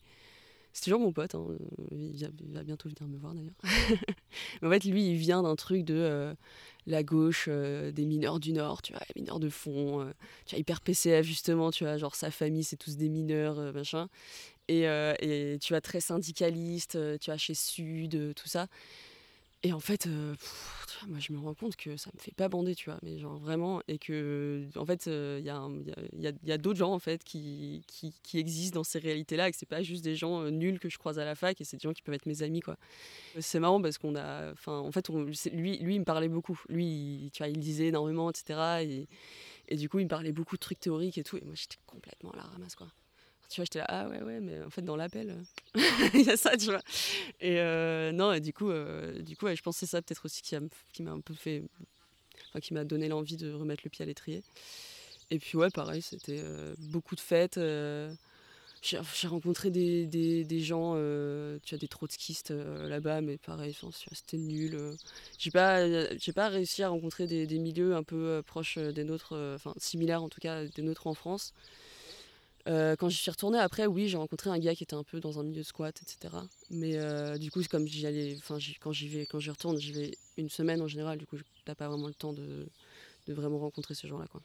c'est toujours mon pote. Hein, il, va bientôt venir me voir d'ailleurs. en fait, lui, il vient d'un truc de euh, la gauche, euh, des mineurs du Nord, tu vois, les mineurs de fond. tu vois, hyper PCF justement, tu vois, genre sa famille, c'est tous des mineurs, machin. Et, et, tu vois, très syndicaliste, tu vois, chez Sud, tout ça. Et en fait, euh, moi je me rends compte que ça me fait pas bander, tu vois, mais genre vraiment, et que en fait, il euh, y a, d'autres gens en fait qui, existent dans ces réalités-là, et que c'est pas juste des gens euh, nuls que je croise à la fac, et c'est des gens qui peuvent être mes amis, quoi. C'est marrant parce qu'on a, enfin, en fait, lui, lui, il me parlait beaucoup. Lui, tu vois, il lisait énormément, etc. Et, et du coup, il me parlait beaucoup de trucs théoriques et tout, et moi j'étais complètement à la ramasse, quoi tu vois, j'étais là, ah ouais, ouais, mais en fait, dans l'appel, euh, il y a ça, tu vois. Et euh, non, et du coup, euh, du coup je pense c'est ça peut-être aussi qui, qui m'a un peu fait, enfin, qui m'a donné l'envie de remettre le pied à l'étrier. Et puis, ouais, pareil, c'était beaucoup de fêtes. j'ai rencontré des, des, gens, tu as des trotskistes là-bas, mais pareil, c'était nul. j'ai pas, pas réussi à rencontrer des milieux un peu proches des nôtres, enfin similaires en tout cas des nôtres en France. Euh, quand j'y suis retournée après, oui, j'ai rencontré un gars qui était un peu dans un milieu squat, etc. Mais euh, du coup, comme j'y allais, enfin, quand j'y vais, quand j'y retourne, j'y vais une semaine en général. Du coup, t'as pas vraiment le temps de, vraiment rencontrer ces gens-là, quoi.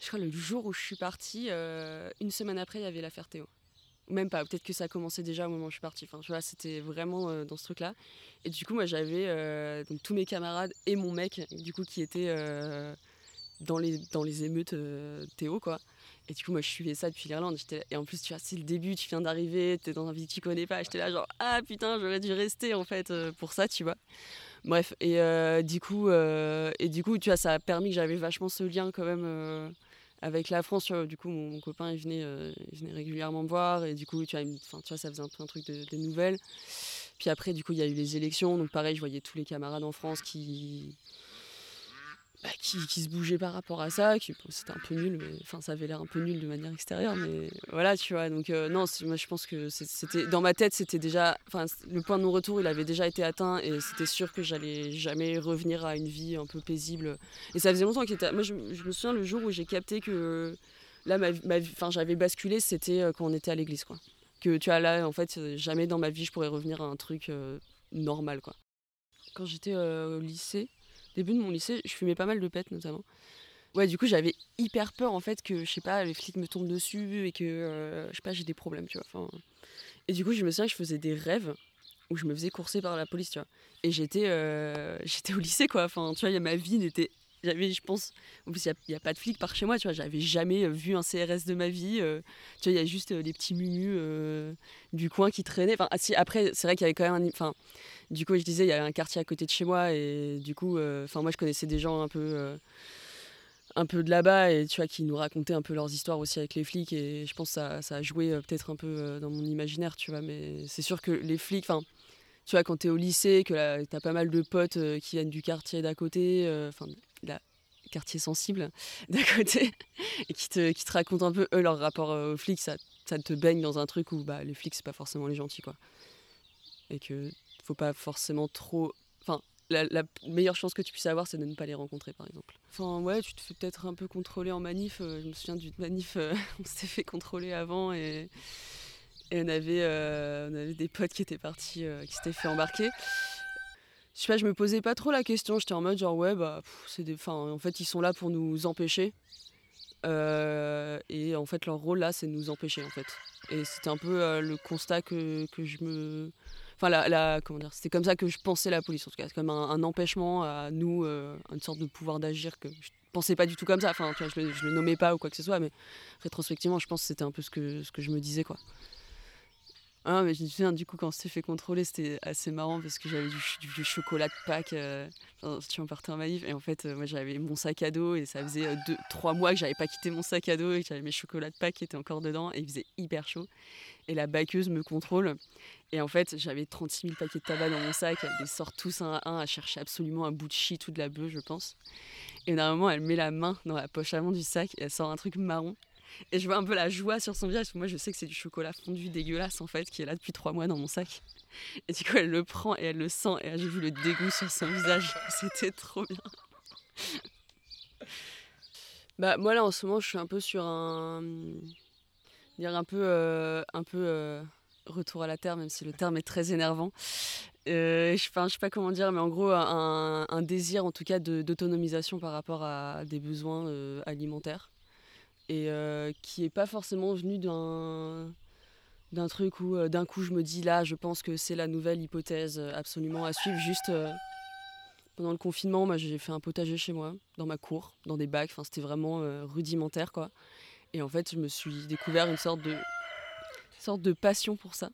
Je crois le jour où je suis partie, euh, une semaine après, il y avait l'affaire Théo. Même pas, peut-être que ça a commencé déjà au moment où je suis partie. Enfin, tu vois, c'était vraiment dans ce truc-là. Et du coup, moi, j'avais tous mes camarades et mon mec, du coup, qui étaient dans les dans les émeutes Théo, quoi. Et du coup, moi, je suivais ça depuis l'Irlande. Et en plus, tu vois, c'est le début, tu viens d'arriver, tu es dans un vie que tu connais pas. J'étais là, genre, ah putain, j'aurais dû rester en fait euh, pour ça, tu vois. Bref, et euh, du coup, euh, et du coup, tu vois, ça a permis que j'avais vachement ce lien quand même avec la France. Du coup, mon, copain, il venait, il venait régulièrement me voir. Et du coup, tu vois, tu vois ça faisait un peu un truc de, de nouvelles. Puis après, du coup, il y a eu les élections. Donc pareil, je voyais tous les camarades en France qui bah, qui, se bougeait par rapport à ça, qui c'était un peu nul, mais enfin ça avait l'air un peu nul de manière extérieure, mais voilà, tu vois. Donc euh, non, moi je pense que c'était dans ma tête, c'était déjà, enfin le point de non-retour, il avait déjà été atteint et c'était sûr que j'allais jamais revenir à une vie un peu paisible. Et ça faisait longtemps qu'il était. Moi je, me souviens le jour où j'ai capté que là, ma, enfin j'avais basculé, c'était euh, quand on était à l'église, quoi. Que tu vois là, en fait, jamais dans ma vie je pourrais revenir à un truc euh, normal, quoi. Quand j'étais au lycée début de mon lycée, je fumais pas mal de pètes notamment. Ouais, du coup, j'avais hyper peur en fait que, je sais pas, les flics me tombent dessus et que, euh, je sais pas, j'ai des problèmes, tu vois. Et du coup, je me souviens que je faisais des rêves où je me faisais courser par la police, tu vois. Et j'étais euh, j'étais au lycée, quoi. Enfin, tu vois, ma vie n'était j'avais je pense en plus il n'y a, pas de flics par chez moi tu vois j'avais jamais euh, vu un CRS de ma vie tu vois il y a juste les petits mumus du coin qui traînaient enfin ah, si, après c'est vrai qu'il y avait quand même un enfin du coup, je disais, il y a un quartier à côté de chez moi et du coup, euh, enfin moi, je connaissais des gens un peu, euh, un peu de là-bas et tu vois, qui nous racontaient un peu leurs histoires aussi avec les flics et je pense que ça, ça a joué euh, peut-être un peu dans mon imaginaire, tu vois. Mais c'est sûr que les flics, enfin, tu vois, quand tu es au lycée, que tu as pas mal de potes qui viennent du quartier d'à côté, enfin, la quartier sensible d'à côté et qui te, qui te racontent un peu eux leur rapport aux flics, ça, ça te baigne dans un truc où bah, les flics, c'est pas forcément les gentils, quoi. Et que faut pas forcément trop. Enfin, la, meilleure chance que tu puisses avoir, c'est de ne pas les rencontrer, par exemple. Enfin, ouais, tu te fais peut-être un peu contrôler en manif. Euh, je me souviens d'une manif, euh, on s'était fait contrôler avant et, et on, avait, euh, on avait des potes qui étaient partis, qui s'étaient fait embarquer. Je sais pas, je me posais pas trop la question. J'étais en mode genre, ouais, bah, en fait, ils sont là pour nous empêcher. et en fait, leur rôle là, c'est de nous empêcher, en fait. Et c'était un peu le constat que, que je me Enfin, la, comment dire C'était comme ça que je pensais la police, en tout cas. C'est comme un, empêchement à nous, euh, une sorte de pouvoir d'agir que je pensais pas du tout comme ça. Enfin, tu vois, je, le, je le nommais pas ou quoi que ce soit, mais rétrospectivement, je pense que c'était un peu ce que, ce que je me disais, quoi. Ah, mais je me souviens, du coup, quand on s'était fait contrôler, c'était assez marrant parce que j'avais du, chocolat de Pâques. Euh, tu vois, on partait en manif et en fait, euh, moi j'avais mon sac à dos et ça faisait euh, deux, trois mois que j'avais pas quitté mon sac à dos et que j'avais mes chocolats de Pâques qui étaient encore dedans et il faisait hyper chaud. Et la baqueuse me contrôle et en fait, j'avais 36 000 paquets de tabac dans mon sac. Elle les sort tous un à un à chercher absolument un bout de shit ou de la bœuf, je pense. Et normalement, elle met la main dans la poche avant du sac et elle sort un truc marron. Et je vois un peu la joie sur son visage. Moi, je sais que c'est du chocolat fondu dégueulasse, en fait, qui est là depuis trois mois dans mon sac. Et du coup, elle le prend et elle le sent. Et j'ai vu le dégoût sur son visage. C'était trop bien. Bah, moi, là, en ce moment, je suis un peu sur un. dire un peu. euh, un peu. euh, retour à la terre, même si le terme est très énervant. Euh, je, je sais pas comment dire, mais en gros, un, désir, en tout cas, d'autonomisation par rapport à des besoins euh, alimentaires et euh, qui est pas forcément venu d'un truc où euh, d'un coup je me dis là je pense que c'est la nouvelle hypothèse euh, absolument à suivre. Juste pendant le confinement moi j'ai fait un potager chez moi dans ma cour dans des bacs. Enfin c'était vraiment rudimentaire quoi. Et en fait je me suis découvert une sorte de sorte de passion pour ça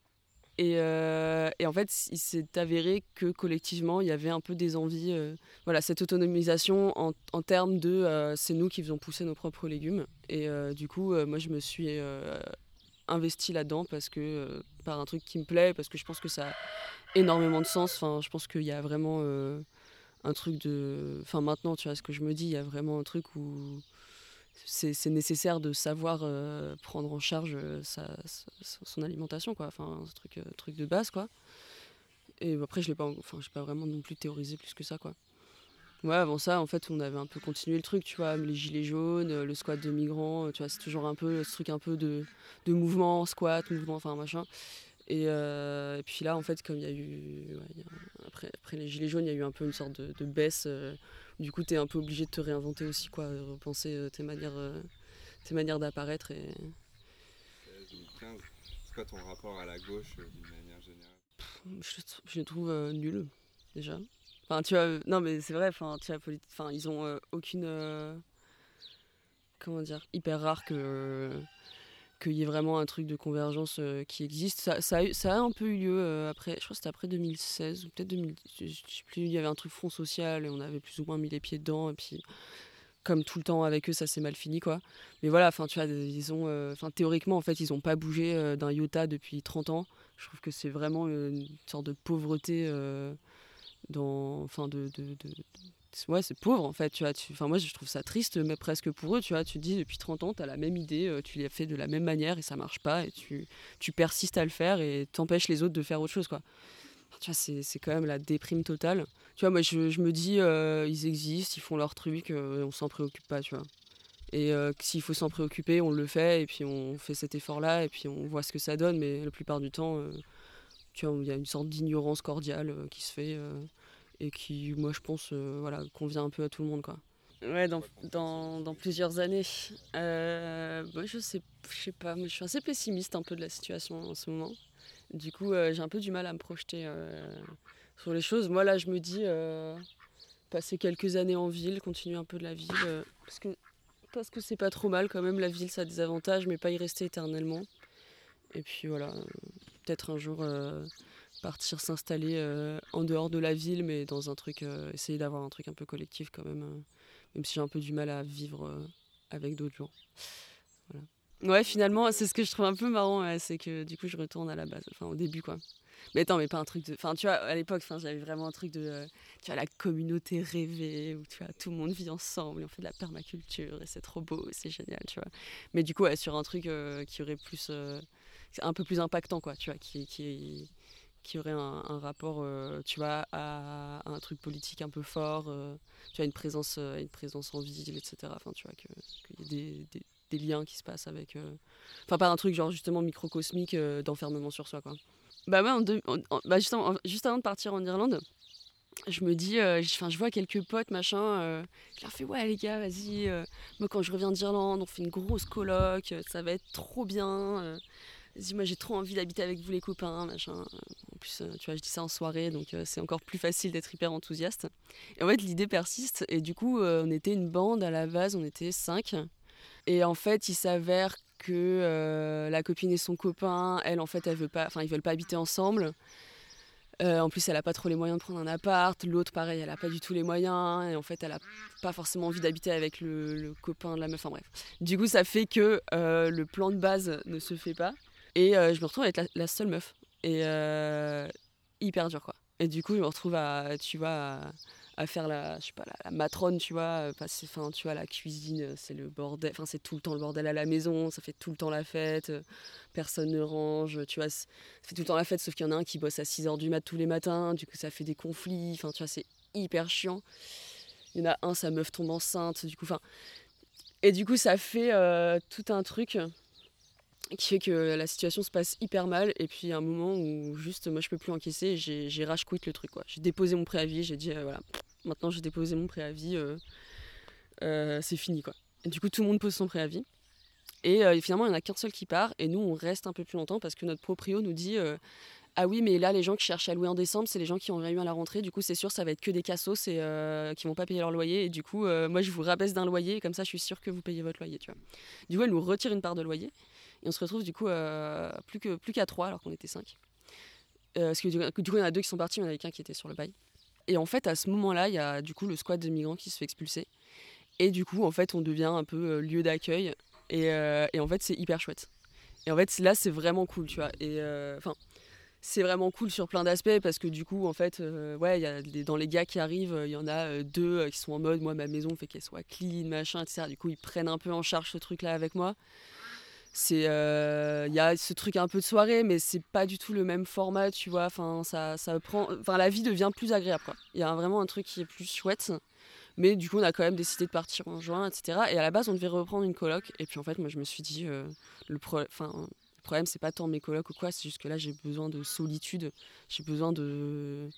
et, euh, et en fait il s'est avéré que collectivement il y avait un peu des envies euh, voilà, cette autonomisation en, en termes de euh, c'est nous qui faisons pousser nos propres légumes. Et du coup, moi, je me suis investie là-dedans parce que, par un truc qui me plaît, parce que je pense que ça a énormément de sens. Enfin, je pense qu'il y a vraiment un truc de. Enfin, maintenant, tu vois ce que je me dis, il y a vraiment un truc où c'est nécessaire de savoir euh, prendre en charge euh, sa, son alimentation, quoi. Enfin, un truc, euh, truc de base, quoi. Et après, je l'ai pas, enfin, j'ai pas vraiment non plus théorisé plus que ça, quoi. Ouais, avant ça, en fait, on avait un peu continué le truc, tu vois, les gilets jaunes, le squat de migrants, tu vois, c'est toujours un peu ce truc un peu de, de mouvement, squat, mouvement, enfin machin. Et, puis là, en fait, comme il y a eu. après, après les gilets jaunes, il y a eu un peu une sorte de, baisse. Du coup, tu es un peu obligé de te réinventer aussi, quoi, euh, repenser euh, tes manières, euh, tes manières d'apparaître. Et... 2015, c'est quoi ton rapport à la gauche d'une manière générale? Je, je les trouve euh, nuls déjà. Enfin, tu vois, non mais c'est vrai, enfin, tu vois, enfin, ils ont euh, aucune, euh, comment dire, hyper rare que qu'il y ait vraiment un truc de convergence euh, qui existe. Ça, a un peu eu lieu euh, après, je crois que c'était après 2016 ou peut-être 2000, je sais plus, il y avait un truc Front Social et on avait plus ou moins mis les pieds dedans et puis comme tout le temps avec eux, ça s'est mal fini quoi. Mais voilà, enfin tu vois, ils ont, euh, enfin théoriquement en fait, ils ont pas bougé d'un iota depuis 30 ans. Je trouve que c'est vraiment une sorte de pauvreté dans, enfin de- ouais c'est pauvre en fait, tu vois. Enfin moi je trouve ça triste, mais presque pour eux, tu vois. Tu te dis depuis 30 ans, tu as la même idée, euh, tu l'as fait de la même manière et ça marche pas et tu, tu persistes à le faire et t'empêches les autres de faire autre chose quoi. Tu vois, c'est quand même la déprime totale. Tu vois, moi je, je me dis, euh, ils existent, ils font leur truc, euh, on s'en préoccupe pas, tu vois. Et euh, s'il faut s'en préoccuper, on le fait, et puis on fait cet effort-là, et puis on voit ce que ça donne, mais la plupart du temps, tu vois, il y a une sorte d'ignorance cordiale qui se fait, et qui, moi, je pense, euh, voilà, convient un peu à tout le monde, quoi. Ouais, dans, dans, plusieurs années. Euh, je sais, je sais pas, moi, je suis assez pessimiste un peu de la situation en ce moment. Du coup, euh, j'ai un peu du mal à me projeter euh, sur les choses. Moi, là, je me dis, passer quelques années en ville, continuer un peu de la ville, parce que parce que c'est pas trop mal quand même. La ville, ça a des avantages, mais pas y rester éternellement. Et puis voilà, peut-être un jour partir s'installer euh, en dehors de la ville, mais dans un truc, euh, essayer d'avoir un truc un peu collectif quand même, euh, même si j'ai un peu du mal à vivre avec d'autres gens. Ouais, finalement, c'est ce que je trouve un peu marrant, c'est que du coup, je retourne à la base, enfin au début quoi. Mais attends, mais pas un truc de. Enfin, tu vois, à l'époque, j'avais vraiment un truc de. tu vois, la communauté rêvée, où tu vois, tout le monde vit ensemble, et on fait de la permaculture, et c'est trop beau, c'est génial, tu vois. Mais du coup, sur un truc qui aurait plus. un peu plus impactant, quoi, tu vois, qui, qui aurait un, rapport, euh, tu vois, à, un truc politique un peu fort, euh, tu vois, une présence, euh, une présence en ville, etc. Enfin, tu vois, que- qu'il y ait des, liens qui se passent avec. Enfin, pas un truc genre justement microcosmique d'enfermement sur soi, quoi. Bah ouais, en deux- bah en- juste avant de partir en Irlande, je me dis, euh, je vois quelques potes, machin, je leur fais, ouais les gars, vas-y, moi quand je reviens d'Irlande, on fait une grosse coloc, euh, ça va être trop bien, vas-y, moi j'ai trop envie d'habiter avec vous les copains, machin. En plus, euh, tu vois, je dis ça en soirée, donc euh, c'est encore plus facile d'être hyper enthousiaste. Et en fait, l'idée persiste, et du coup, euh, on était une bande à la base, on était cinq. Et en fait, il s'avère que la copine et son copain, elle, en fait, elle veut pas, enfin, ils veulent pas habiter ensemble. En plus, elle a pas trop les moyens de prendre un appart. L'autre, pareil, elle a pas du tout les moyens. Et en fait, elle a pas forcément envie d'habiter avec le, copain de la meuf. Enfin bref. Du coup, ça fait que le plan de base ne se fait pas. Et euh, je me retrouve avec la, la seule meuf. Et euh, hyper dur, quoi. Et du coup, je me retrouve à, tu vois, à, à faire la, je sais pas, la, matrone, tu vois, euh, passer, enfin, tu vois, la cuisine, c'est le bordel. Enfin, c'est tout le temps le bordel à la maison. Ça fait tout le temps la fête. Personne ne range. Tu vois, ça fait tout le temps la fête, sauf qu'il y en a un qui bosse à 6h du mat tous les matins. Du coup, ça fait des conflits. Enfin, tu vois, c'est hyper chiant. Il y en a un, sa meuf tombe enceinte. Du coup, enfin. Et du coup, ça fait tout un truc qui fait que la situation se passe hyper mal. Et puis, a un moment où juste, moi, je peux plus encaisser. J'ai, rage quit le truc, quoi. J'ai déposé mon préavis. J'ai dit, euh, voilà, maintenant, j'ai déposé mon préavis. euh, euh, c'est fini, quoi. Du coup, tout le monde pose son préavis. Et finalement, il n'y en a qu'un seul qui part. Et nous, on reste un peu plus longtemps parce que notre proprio nous dit Ah oui, mais là, les gens qui cherchent à louer en décembre, c'est les gens qui ont rien eu à la rentrée. Du coup, c'est sûr, ça va être que des cassos et qui vont pas payer leur loyer. Et du coup, moi, je vous rabaisse d'un loyer. Et comme ça, je suis sûre que vous payez votre loyer. Tu vois. Du coup, elle nous retire une part de loyer. Et on se retrouve du coup euh, plus qu'à plus trois alors qu'on était cinq. Euh, parce que du, coup, il y en a deux qui sont partis, il y en avait qu'un qui était sur le bail. Et en fait, à ce moment-là, il y a du coup le squad de migrants qui se fait expulser. Et du coup, en fait, on devient un peu euh, lieu d'accueil. Et, et en fait, c'est hyper chouette. Et en fait, là, c'est vraiment cool, tu vois. Et enfin, c'est vraiment cool sur plein d'aspects parce que du coup, en fait, euh, ouais, y a des- dans les gars qui arrivent, il y en a deux qui sont en mode, moi, ma maison fait qu'elle soit clean, machin, etc. Du coup, ils prennent un peu en charge ce truc-là avec moi. C'est, euh, il y a ce truc un peu de soirée, mais c'est pas du tout le même format, tu vois. Enfin, ça, ça prend, enfin, la vie devient plus agréable. Il y a vraiment un truc qui est plus chouette. Mais du coup, on a quand même décidé de partir en juin, etc. Et à la base, on devait reprendre une coloc. Et puis en fait, moi, je me suis dit, euh, le, pro- enfin, le problème, c'est pas tant mes colocs ou quoi, c'est juste que là, j'ai besoin de solitude. J'ai besoin de.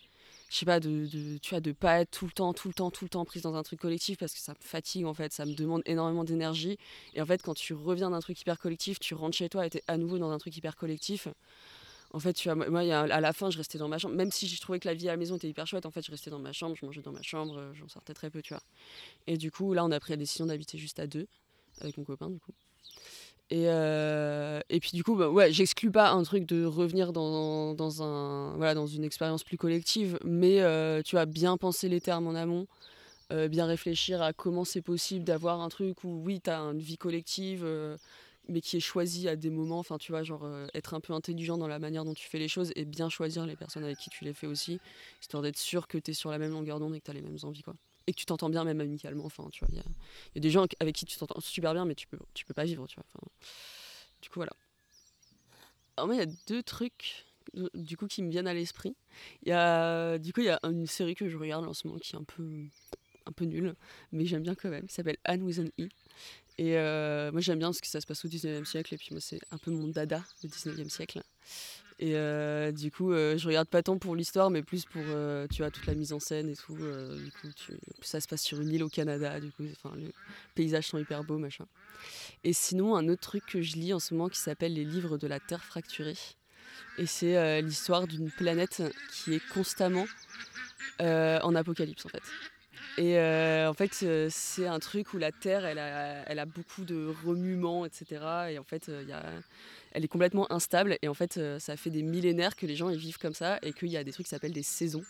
Je sais pas, de, tu vois, de pas être tout le temps, tout le temps, tout le temps prise dans un truc collectif parce que ça me fatigue en fait, ça me demande énormément d'énergie. Et en fait, quand tu reviens d'un truc hyper collectif, tu rentres chez toi et t'es à nouveau dans un truc hyper collectif. En fait, tu vois, moi, à la fin, je restais dans ma chambre. Même si je trouvais que la vie à la maison était hyper chouette, en fait, je restais dans ma chambre, je mangeais dans ma chambre, euh, j'en sortais très peu, tu vois. Et du coup, là, on a pris la décision d'habiter juste à deux, avec mon copain, du coup. Et, euh, et puis, du coup, bah, j'exclus pas un truc de revenir dans, dans, un, voilà, dans une expérience plus collective, mais euh, tu vois, bien penser les termes en amont, euh, bien réfléchir à comment c'est possible d'avoir un truc où, oui, tu as une vie collective. mais qui est choisi à des moments, enfin tu vois, genre être un peu intelligent dans la manière dont tu fais les choses et bien choisir les personnes avec qui tu les fais aussi, histoire d'être sûr que tu es sur la même longueur d'onde et que tu as les mêmes envies, quoi. Et que tu t'entends bien même amicalement, enfin tu vois, il y a, des gens avec qui tu t'entends super bien, mais tu peux, tu peux pas vivre, tu vois. du coup, voilà. Alors moi, il y a deux trucs euh, du coup qui me viennent à l'esprit. Il y a, du coup, il y a une série que je regarde en ce moment qui est un peu, un peu nulle, mais j'aime bien quand même, qui s'appelle Anne with an E. Et euh, moi j'aime bien parce que ça se passe au 19e siècle et puis moi c'est un peu mon dada le 19e siècle. Et euh, du coup euh, je regarde pas tant pour l'histoire mais plus pour euh, tu vois toute la mise en scène et tout. du coup ça se passe sur une île au Canada du coup les paysages sont hyper beaux machin. Et sinon un autre truc que je lis en ce moment qui s'appelle les livres de la Terre fracturée. Et c'est l'histoire d'une planète qui est constamment en apocalypse en fait. Et euh, en fait, euh, c'est un truc où la Terre, elle a, beaucoup de remuements, etc. Et en fait, euh, elle est complètement instable. Et en fait, ça fait des millénaires que les gens ils vivent comme ça et qu'il y a des trucs qui s'appellent des saisons.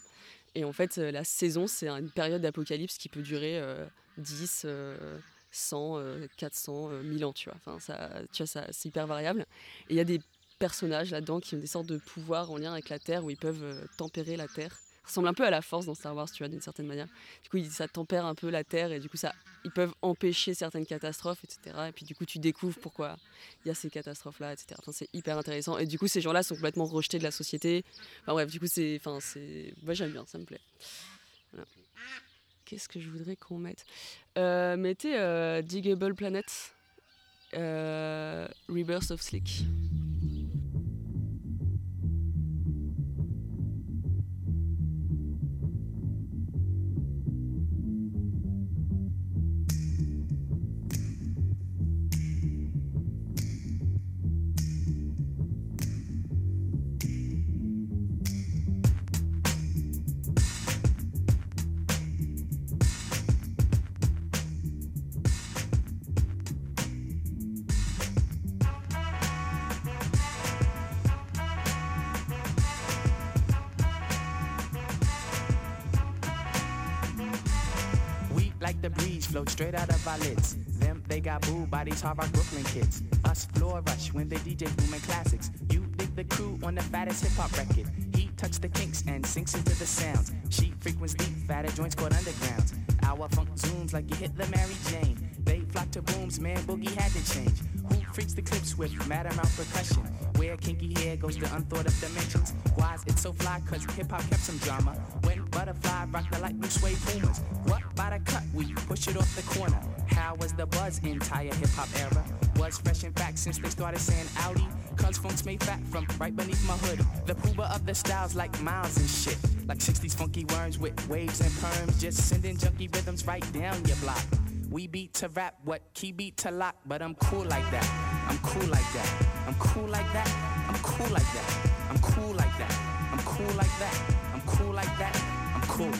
Et en fait, la saison, c'est une période d'apocalypse qui peut durer euh, 10, euh, 100, euh, 400, euh, 1000 ans, tu vois. Enfin, tu vois, c'est hyper variable. Et il y a des personnages là-dedans qui ont des sortes de pouvoirs en lien avec la Terre où ils peuvent tempérer la Terre. Ressemble un peu à la force dans Star Wars, tu vois, d'une certaine manière. Du coup, ça tempère un peu la Terre et du coup, ça, ils peuvent empêcher certaines catastrophes, etc. Et puis, du coup, tu découvres pourquoi il y a ces catastrophes-là, etc. Enfin, c'est hyper intéressant. Et du coup, ces gens-là sont complètement rejetés de la société. Enfin, bref, du coup, c'est. Enfin, c'est. Moi, j'aime bien, ça me plaît. Qu'est-ce que je voudrais qu'on mette? Euh, Mettez euh, Diggable Planet, euh, Rebirth of Slick. The breeze, float straight out of our lids. Them, they got booed by these hard rock Brooklyn kids. Us, floor rush when they DJ booming classics. You dig the crew on the fattest hip hop record. He touch the kinks and sinks into the sounds. She frequents deep, fatter joints called undergrounds. Our funk zooms like you hit the Mary Jane. They flock to booms, man, boogie had to change. Who freaks the clips with mad amount percussion? Where kinky hair goes to unthought of dimensions. Why's it so fly? Cause hip hop kept some drama. Butterfly rock the light blue suede pumas. What by the cut? We push it off the corner. How was the buzz entire hip hop era? Was fresh in fact since they started saying Audi. Cause funk's made fat from right beneath my hood. The pooba of the styles like miles and shit. Like 60s funky worms with waves and perms. Just sending junky rhythms right down your block. We beat to rap, what key beat to lock, but I'm cool like that. I'm cool like that. I'm cool like that. I'm cool like that. I'm cool like that. I'm cool like that. I'm cool like that. Cool.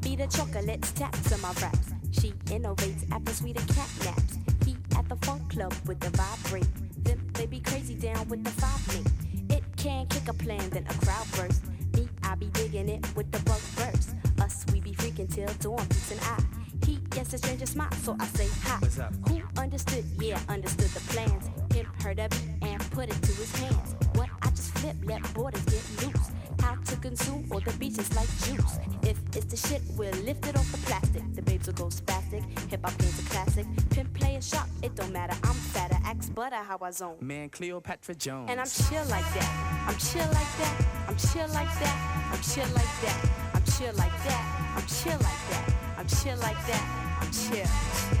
Be the chocolates, taps on my raps. She innovates after sweeter cat naps. He at the funk club with the vibrate. Them they be crazy down with the five me. It can kick a plan, then a crowd burst. Me, I be digging it with the bug verse. Us, we be freaking till dawn, peace and I. He gets a stranger smile, so I say hi. What's up? Who understood? Yeah, understood the plans. Him heard of it and put it to his hands. What I just flip, let borders get loose. To consume all the beaches like juice. If it's the shit, we'll lift it off the plastic. The babes will go spastic. Hip hop game's a classic. Pimp play a shot, it don't matter. I'm fatter, axe butter, how I zone. Man, Cleopatra Jones. And I'm chill like that. I'm chill like that. I'm chill like that. I'm chill like that. I'm chill like that. I'm chill like that. I'm chill like that. I'm chill.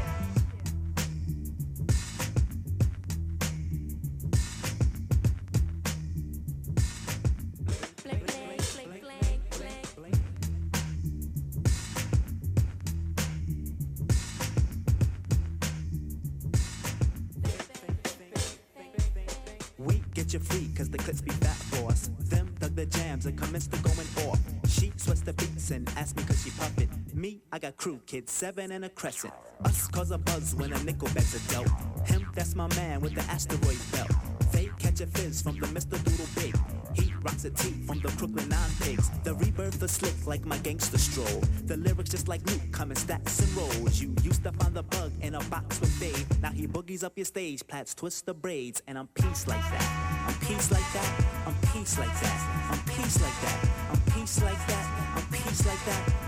Got crew kids, seven and a crescent. Us cause a buzz when a nickel bags a dope. Him, that's my man with the asteroid belt. They catch a fizz from the Mr. Doodle Big. He rocks a tee from the Brooklyn Nine Pigs. The rebirth is slick like my gangster stroll. The lyrics just like Luke coming in stacks and rolls. You used to find the bug in a box with Dave. Now he boogies up your stage, plats twist the braids, and I'm peace like that. I'm peace like that. I'm peace like that. I'm peace like that. I'm peace like that. I'm peace like that.